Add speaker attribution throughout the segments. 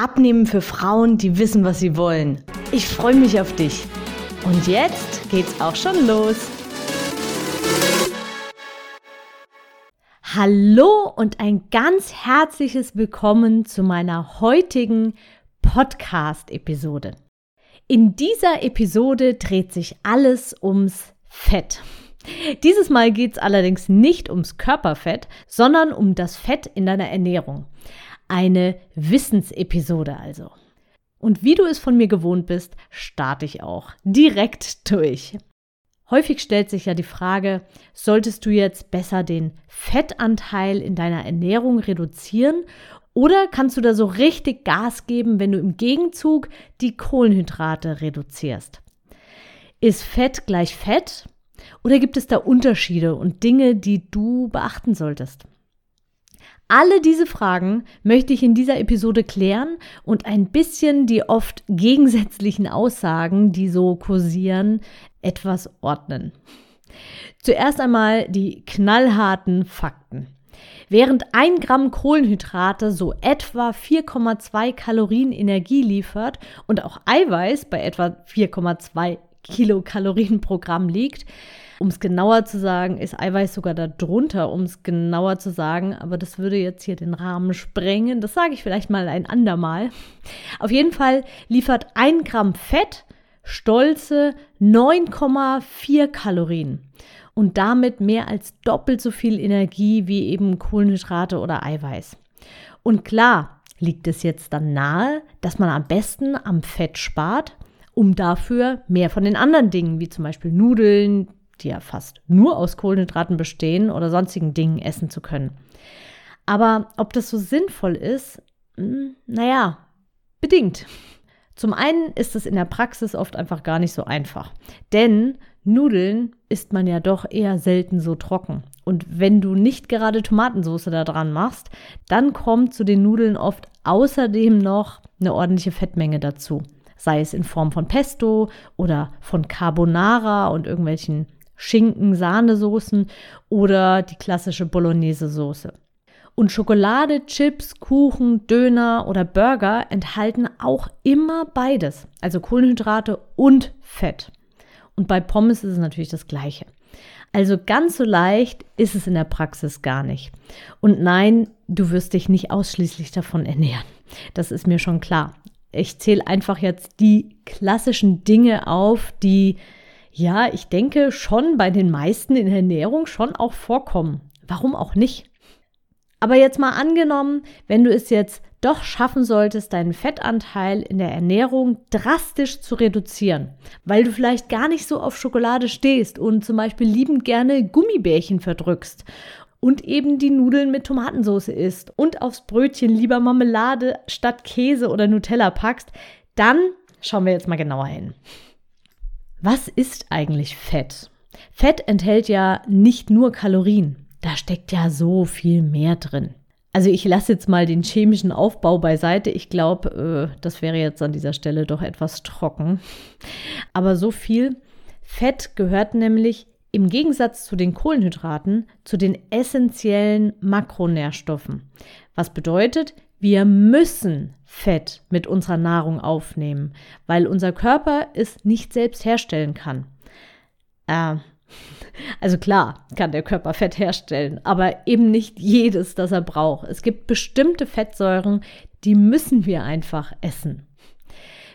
Speaker 1: Abnehmen für Frauen, die wissen, was sie wollen. Ich freue mich auf dich. Und jetzt geht's auch schon los. Hallo und ein ganz herzliches Willkommen zu meiner heutigen Podcast-Episode. In dieser Episode dreht sich alles ums Fett. Dieses Mal geht es allerdings nicht ums Körperfett, sondern um das Fett in deiner Ernährung. Eine Wissensepisode also. Und wie du es von mir gewohnt bist, starte ich auch direkt durch. Häufig stellt sich ja die Frage, solltest du jetzt besser den Fettanteil in deiner Ernährung reduzieren oder kannst du da so richtig Gas geben, wenn du im Gegenzug die Kohlenhydrate reduzierst? Ist Fett gleich Fett oder gibt es da Unterschiede und Dinge, die du beachten solltest? Alle diese Fragen möchte ich in dieser Episode klären und ein bisschen die oft gegensätzlichen Aussagen, die so kursieren, etwas ordnen. Zuerst einmal die knallharten Fakten. Während ein Gramm Kohlenhydrate so etwa 4,2 Kalorien Energie liefert und auch Eiweiß bei etwa 4,2 Kilokalorien pro Gramm liegt, um es genauer zu sagen, ist Eiweiß sogar darunter, um es genauer zu sagen, aber das würde jetzt hier den Rahmen sprengen. Das sage ich vielleicht mal ein andermal. Auf jeden Fall liefert ein Gramm Fett stolze 9,4 Kalorien und damit mehr als doppelt so viel Energie wie eben Kohlenhydrate oder Eiweiß. Und klar liegt es jetzt dann nahe, dass man am besten am Fett spart, um dafür mehr von den anderen Dingen, wie zum Beispiel Nudeln, die ja fast nur aus Kohlenhydraten bestehen oder sonstigen Dingen essen zu können. Aber ob das so sinnvoll ist, hm, naja, bedingt. Zum einen ist es in der Praxis oft einfach gar nicht so einfach. Denn Nudeln isst man ja doch eher selten so trocken. Und wenn du nicht gerade Tomatensauce da dran machst, dann kommt zu den Nudeln oft außerdem noch eine ordentliche Fettmenge dazu. Sei es in Form von Pesto oder von Carbonara und irgendwelchen Schinken, Sahnesoßen oder die klassische Bolognese-Soße. Und Schokolade, Chips, Kuchen, Döner oder Burger enthalten auch immer beides, also Kohlenhydrate und Fett. Und bei Pommes ist es natürlich das Gleiche. Also ganz so leicht ist es in der Praxis gar nicht. Und nein, du wirst dich nicht ausschließlich davon ernähren. Das ist mir schon klar. Ich zähle einfach jetzt die klassischen Dinge auf, die ja, ich denke schon bei den meisten in Ernährung schon auch vorkommen. Warum auch nicht? Aber jetzt mal angenommen, wenn du es jetzt doch schaffen solltest, deinen Fettanteil in der Ernährung drastisch zu reduzieren, weil du vielleicht gar nicht so auf Schokolade stehst und zum Beispiel liebend gerne Gummibärchen verdrückst und eben die Nudeln mit Tomatensauce isst und aufs Brötchen lieber Marmelade statt Käse oder Nutella packst, dann schauen wir jetzt mal genauer hin. Was ist eigentlich Fett? Fett enthält ja nicht nur Kalorien. Da steckt ja so viel mehr drin. Also ich lasse jetzt mal den chemischen Aufbau beiseite. Ich glaube, äh, das wäre jetzt an dieser Stelle doch etwas trocken. Aber so viel Fett gehört nämlich im Gegensatz zu den Kohlenhydraten zu den essentiellen Makronährstoffen. Was bedeutet, wir müssen Fett mit unserer Nahrung aufnehmen, weil unser Körper es nicht selbst herstellen kann. Äh, also klar kann der Körper Fett herstellen, aber eben nicht jedes, das er braucht. Es gibt bestimmte Fettsäuren, die müssen wir einfach essen.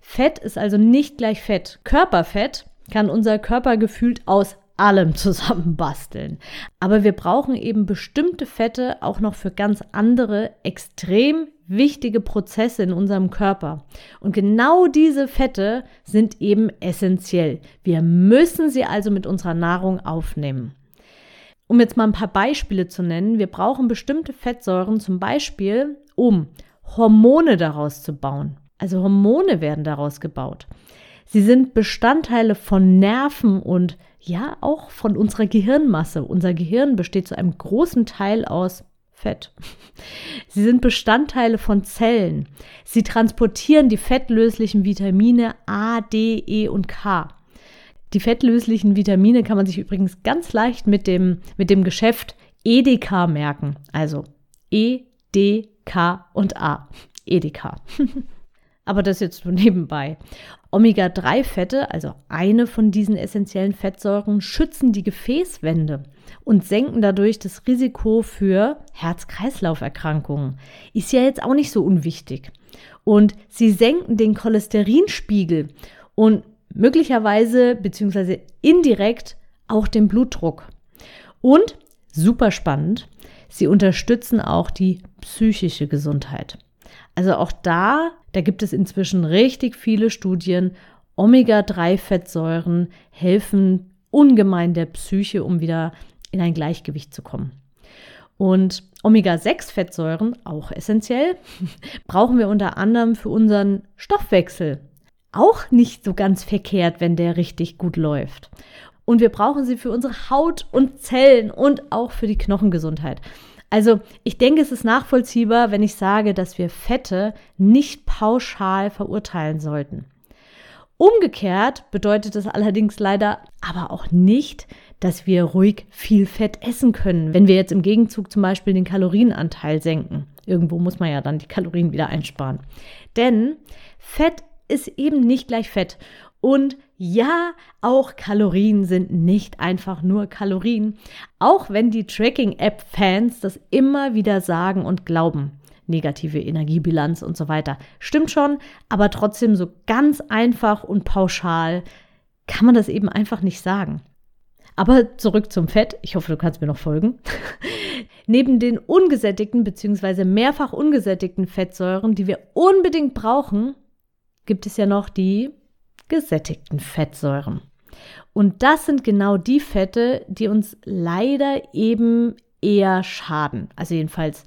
Speaker 1: Fett ist also nicht gleich Fett. Körperfett kann unser Körper gefühlt aus allem zusammenbasteln. Aber wir brauchen eben bestimmte Fette auch noch für ganz andere, extrem wichtige Prozesse in unserem Körper. Und genau diese Fette sind eben essentiell. Wir müssen sie also mit unserer Nahrung aufnehmen. Um jetzt mal ein paar Beispiele zu nennen, wir brauchen bestimmte Fettsäuren zum Beispiel, um Hormone daraus zu bauen. also Hormone werden daraus gebaut. Sie sind Bestandteile von Nerven und ja auch von unserer Gehirnmasse. Unser Gehirn besteht zu einem großen Teil aus Fett. Sie sind Bestandteile von Zellen. Sie transportieren die fettlöslichen Vitamine A, D, E und K. Die fettlöslichen Vitamine kann man sich übrigens ganz leicht mit dem, mit dem Geschäft EDK merken. Also E, D, K und A. EDK. Aber das jetzt nur nebenbei. Omega-3-Fette, also eine von diesen essentiellen Fettsäuren, schützen die Gefäßwände und senken dadurch das Risiko für Herz-Kreislauf-Erkrankungen. Ist ja jetzt auch nicht so unwichtig. Und sie senken den Cholesterinspiegel und möglicherweise bzw. indirekt auch den Blutdruck. Und super spannend, sie unterstützen auch die psychische Gesundheit. Also auch da, da gibt es inzwischen richtig viele Studien. Omega-3-Fettsäuren helfen ungemein der Psyche, um wieder in ein Gleichgewicht zu kommen. Und Omega-6-Fettsäuren, auch essentiell, brauchen wir unter anderem für unseren Stoffwechsel. Auch nicht so ganz verkehrt, wenn der richtig gut läuft. Und wir brauchen sie für unsere Haut und Zellen und auch für die Knochengesundheit. Also ich denke, es ist nachvollziehbar, wenn ich sage, dass wir Fette nicht pauschal verurteilen sollten. Umgekehrt bedeutet es allerdings leider aber auch nicht, dass wir ruhig viel Fett essen können, wenn wir jetzt im Gegenzug zum Beispiel den Kalorienanteil senken. Irgendwo muss man ja dann die Kalorien wieder einsparen. Denn Fett ist eben nicht gleich Fett. Und ja, auch Kalorien sind nicht einfach nur Kalorien, auch wenn die Tracking-App-Fans das immer wieder sagen und glauben. Negative Energiebilanz und so weiter. Stimmt schon, aber trotzdem so ganz einfach und pauschal kann man das eben einfach nicht sagen. Aber zurück zum Fett. Ich hoffe, du kannst mir noch folgen. Neben den ungesättigten bzw. mehrfach ungesättigten Fettsäuren, die wir unbedingt brauchen, gibt es ja noch die gesättigten Fettsäuren. Und das sind genau die Fette, die uns leider eben eher schaden. Also jedenfalls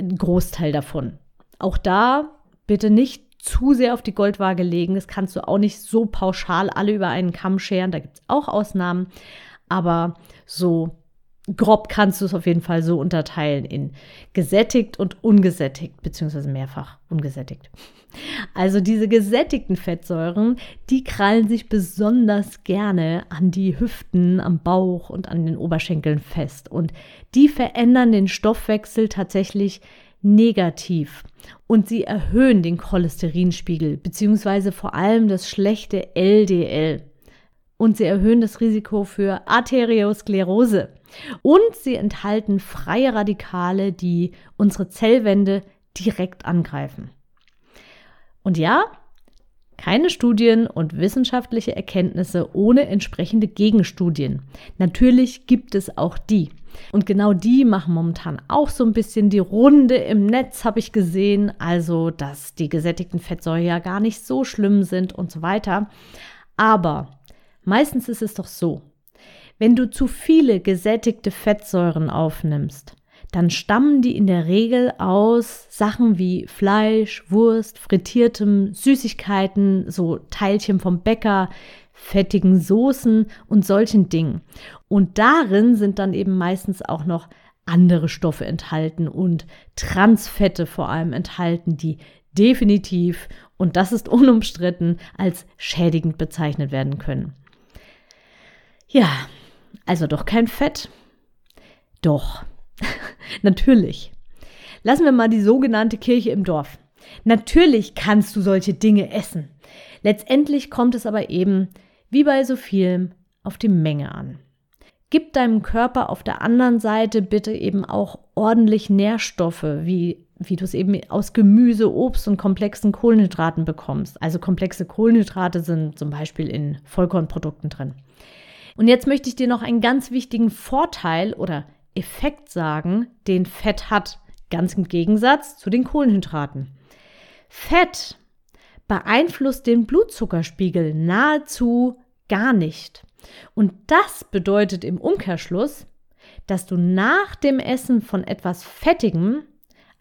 Speaker 1: ein Großteil davon. Auch da bitte nicht zu sehr auf die Goldwaage legen. Das kannst du auch nicht so pauschal alle über einen Kamm scheren. Da gibt es auch Ausnahmen. Aber so grob kannst du es auf jeden Fall so unterteilen in gesättigt und ungesättigt, beziehungsweise mehrfach ungesättigt. Also diese gesättigten Fettsäuren, die krallen sich besonders gerne an die Hüften, am Bauch und an den Oberschenkeln fest. Und die verändern den Stoffwechsel tatsächlich negativ. Und sie erhöhen den Cholesterinspiegel, beziehungsweise vor allem das schlechte LDL und sie erhöhen das Risiko für Arteriosklerose. Und sie enthalten freie Radikale, die unsere Zellwände direkt angreifen. Und ja, keine Studien und wissenschaftliche Erkenntnisse ohne entsprechende Gegenstudien. Natürlich gibt es auch die. Und genau die machen momentan auch so ein bisschen die Runde im Netz, habe ich gesehen. Also, dass die gesättigten Fettsäuren ja gar nicht so schlimm sind und so weiter. Aber Meistens ist es doch so, wenn du zu viele gesättigte Fettsäuren aufnimmst, dann stammen die in der Regel aus Sachen wie Fleisch, Wurst, frittiertem, Süßigkeiten, so Teilchen vom Bäcker, fettigen Soßen und solchen Dingen. Und darin sind dann eben meistens auch noch andere Stoffe enthalten und Transfette vor allem enthalten, die definitiv, und das ist unumstritten, als schädigend bezeichnet werden können. Ja, also doch kein Fett. Doch, natürlich. Lassen wir mal die sogenannte Kirche im Dorf. Natürlich kannst du solche Dinge essen. Letztendlich kommt es aber eben, wie bei so vielem, auf die Menge an. Gib deinem Körper auf der anderen Seite bitte eben auch ordentlich Nährstoffe, wie, wie du es eben aus Gemüse, Obst und komplexen Kohlenhydraten bekommst. Also komplexe Kohlenhydrate sind zum Beispiel in Vollkornprodukten drin. Und jetzt möchte ich dir noch einen ganz wichtigen Vorteil oder Effekt sagen, den Fett hat, ganz im Gegensatz zu den Kohlenhydraten. Fett beeinflusst den Blutzuckerspiegel nahezu gar nicht. Und das bedeutet im Umkehrschluss, dass du nach dem Essen von etwas Fettigem,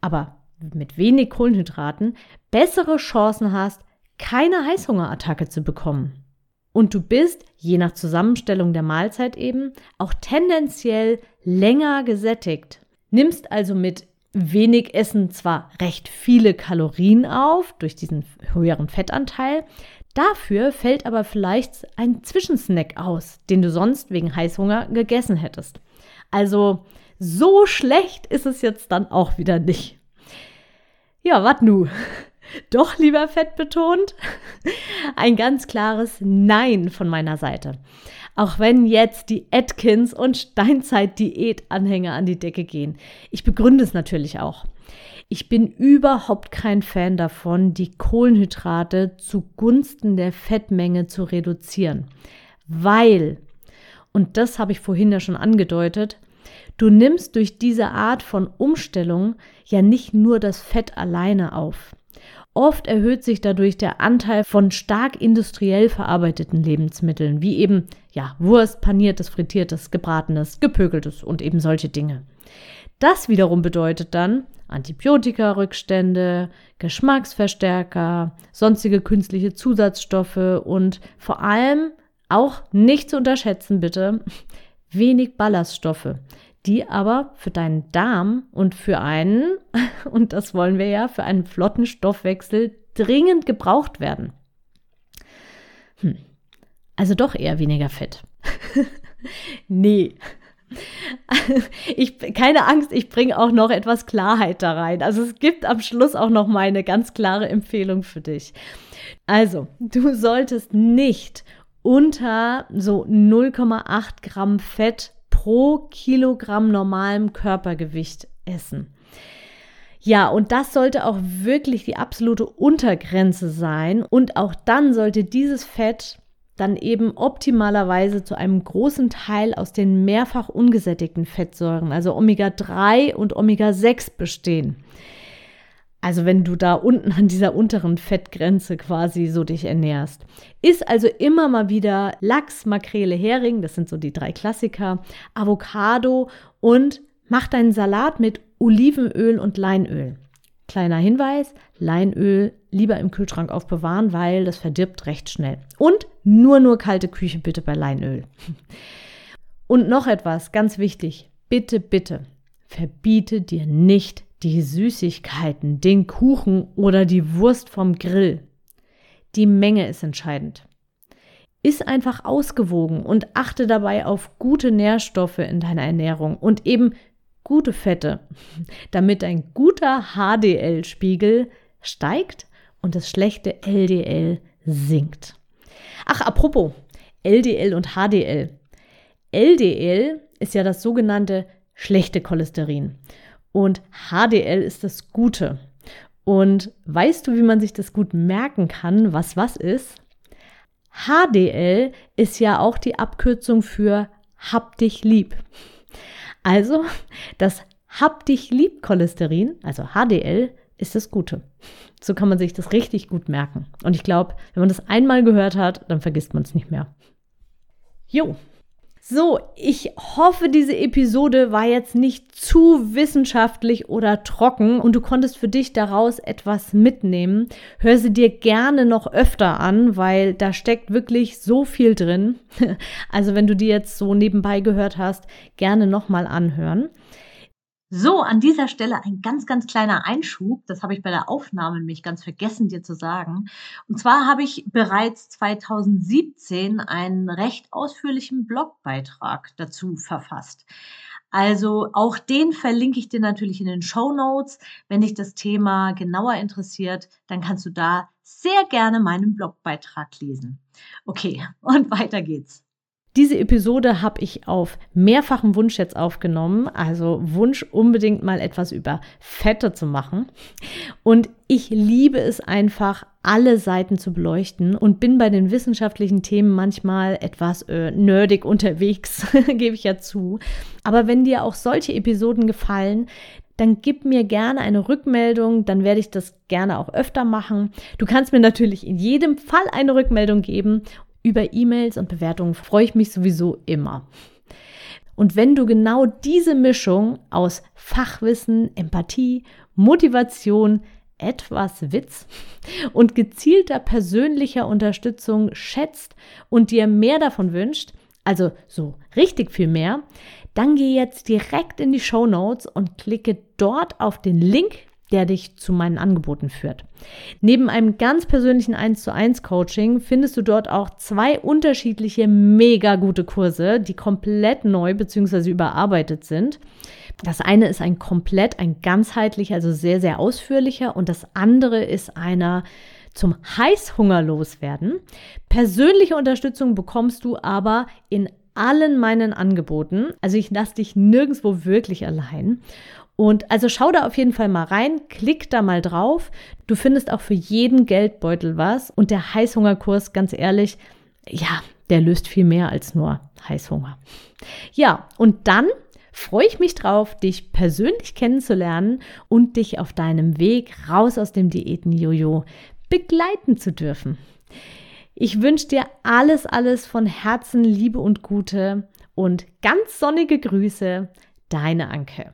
Speaker 1: aber mit wenig Kohlenhydraten bessere Chancen hast, keine Heißhungerattacke zu bekommen. Und du bist, je nach Zusammenstellung der Mahlzeit eben, auch tendenziell länger gesättigt. Nimmst also mit wenig Essen zwar recht viele Kalorien auf durch diesen höheren Fettanteil, dafür fällt aber vielleicht ein Zwischensnack aus, den du sonst wegen Heißhunger gegessen hättest. Also so schlecht ist es jetzt dann auch wieder nicht. Ja, wat nu? Doch lieber fett betont? Ein ganz klares Nein von meiner Seite. Auch wenn jetzt die Atkins- und Steinzeit-Diät-Anhänger an die Decke gehen. Ich begründe es natürlich auch. Ich bin überhaupt kein Fan davon, die Kohlenhydrate zugunsten der Fettmenge zu reduzieren. Weil, und das habe ich vorhin ja schon angedeutet, du nimmst durch diese Art von Umstellung ja nicht nur das Fett alleine auf. Oft erhöht sich dadurch der Anteil von stark industriell verarbeiteten Lebensmitteln, wie eben ja, Wurst, paniertes, frittiertes, gebratenes, gepökeltes und eben solche Dinge. Das wiederum bedeutet dann Antibiotika-Rückstände, Geschmacksverstärker, sonstige künstliche Zusatzstoffe und vor allem auch nicht zu unterschätzen bitte wenig Ballaststoffe, die aber für deinen Darm und für einen, und das wollen wir ja, für einen flotten Stoffwechsel dringend gebraucht werden. Hm. Also doch eher weniger Fett. nee. Ich, keine Angst, ich bringe auch noch etwas Klarheit da rein. Also es gibt am Schluss auch noch mal eine ganz klare Empfehlung für dich. Also, du solltest nicht unter so 0,8 Gramm Fett pro Kilogramm normalem Körpergewicht essen. Ja, und das sollte auch wirklich die absolute Untergrenze sein. Und auch dann sollte dieses Fett dann eben optimalerweise zu einem großen Teil aus den mehrfach ungesättigten Fettsäuren, also Omega-3 und Omega-6 bestehen. Also wenn du da unten an dieser unteren Fettgrenze quasi so dich ernährst. Ist also immer mal wieder Lachs, Makrele, Hering, das sind so die drei Klassiker, Avocado und mach deinen Salat mit Olivenöl und Leinöl. Kleiner Hinweis, Leinöl lieber im Kühlschrank aufbewahren, weil das verdirbt recht schnell. Und nur, nur kalte Küche bitte bei Leinöl. Und noch etwas, ganz wichtig, bitte, bitte, verbiete dir nicht die Süßigkeiten, den Kuchen oder die Wurst vom Grill. Die Menge ist entscheidend. Iss einfach ausgewogen und achte dabei auf gute Nährstoffe in deiner Ernährung und eben gute Fette, damit ein guter HDL-Spiegel steigt und das schlechte LDL sinkt. Ach, apropos LDL und HDL. LDL ist ja das sogenannte schlechte Cholesterin. Und HDL ist das Gute. Und weißt du, wie man sich das gut merken kann, was was ist? HDL ist ja auch die Abkürzung für Hab dich lieb. Also das Hab dich lieb Cholesterin, also HDL, ist das Gute. So kann man sich das richtig gut merken. Und ich glaube, wenn man das einmal gehört hat, dann vergisst man es nicht mehr. Jo, so, ich hoffe, diese Episode war jetzt nicht zu wissenschaftlich oder trocken und du konntest für dich daraus etwas mitnehmen. Hör sie dir gerne noch öfter an, weil da steckt wirklich so viel drin. Also wenn du die jetzt so nebenbei gehört hast, gerne nochmal anhören. So, an dieser Stelle ein ganz, ganz kleiner Einschub. Das habe ich bei der Aufnahme nämlich ganz vergessen, dir zu sagen. Und zwar habe ich bereits 2017 einen recht ausführlichen Blogbeitrag dazu verfasst. Also auch den verlinke ich dir natürlich in den Show Notes. Wenn dich das Thema genauer interessiert, dann kannst du da sehr gerne meinen Blogbeitrag lesen. Okay, und weiter geht's. Diese Episode habe ich auf mehrfachen Wunsch jetzt aufgenommen, also Wunsch unbedingt mal etwas über Fette zu machen. Und ich liebe es einfach, alle Seiten zu beleuchten und bin bei den wissenschaftlichen Themen manchmal etwas äh, nerdig unterwegs, gebe ich ja zu. Aber wenn dir auch solche Episoden gefallen, dann gib mir gerne eine Rückmeldung, dann werde ich das gerne auch öfter machen. Du kannst mir natürlich in jedem Fall eine Rückmeldung geben über E-Mails und Bewertungen freue ich mich sowieso immer. Und wenn du genau diese Mischung aus Fachwissen, Empathie, Motivation, etwas Witz und gezielter persönlicher Unterstützung schätzt und dir mehr davon wünscht, also so richtig viel mehr, dann geh jetzt direkt in die Show Notes und klicke dort auf den Link, der dich zu meinen Angeboten führt. Neben einem ganz persönlichen 1 zu 1 Coaching findest du dort auch zwei unterschiedliche mega gute Kurse, die komplett neu bzw. überarbeitet sind. Das eine ist ein komplett, ein ganzheitlicher, also sehr, sehr ausführlicher und das andere ist einer zum Heißhunger loswerden. Persönliche Unterstützung bekommst du aber in allen meinen Angeboten. Also ich lasse dich nirgendwo wirklich allein. Und also schau da auf jeden Fall mal rein, klick da mal drauf. Du findest auch für jeden Geldbeutel was. Und der Heißhungerkurs, ganz ehrlich, ja, der löst viel mehr als nur Heißhunger. Ja, und dann freue ich mich drauf, dich persönlich kennenzulernen und dich auf deinem Weg raus aus dem Diäten-Jojo begleiten zu dürfen. Ich wünsche dir alles, alles von Herzen Liebe und Gute und ganz sonnige Grüße, deine Anke.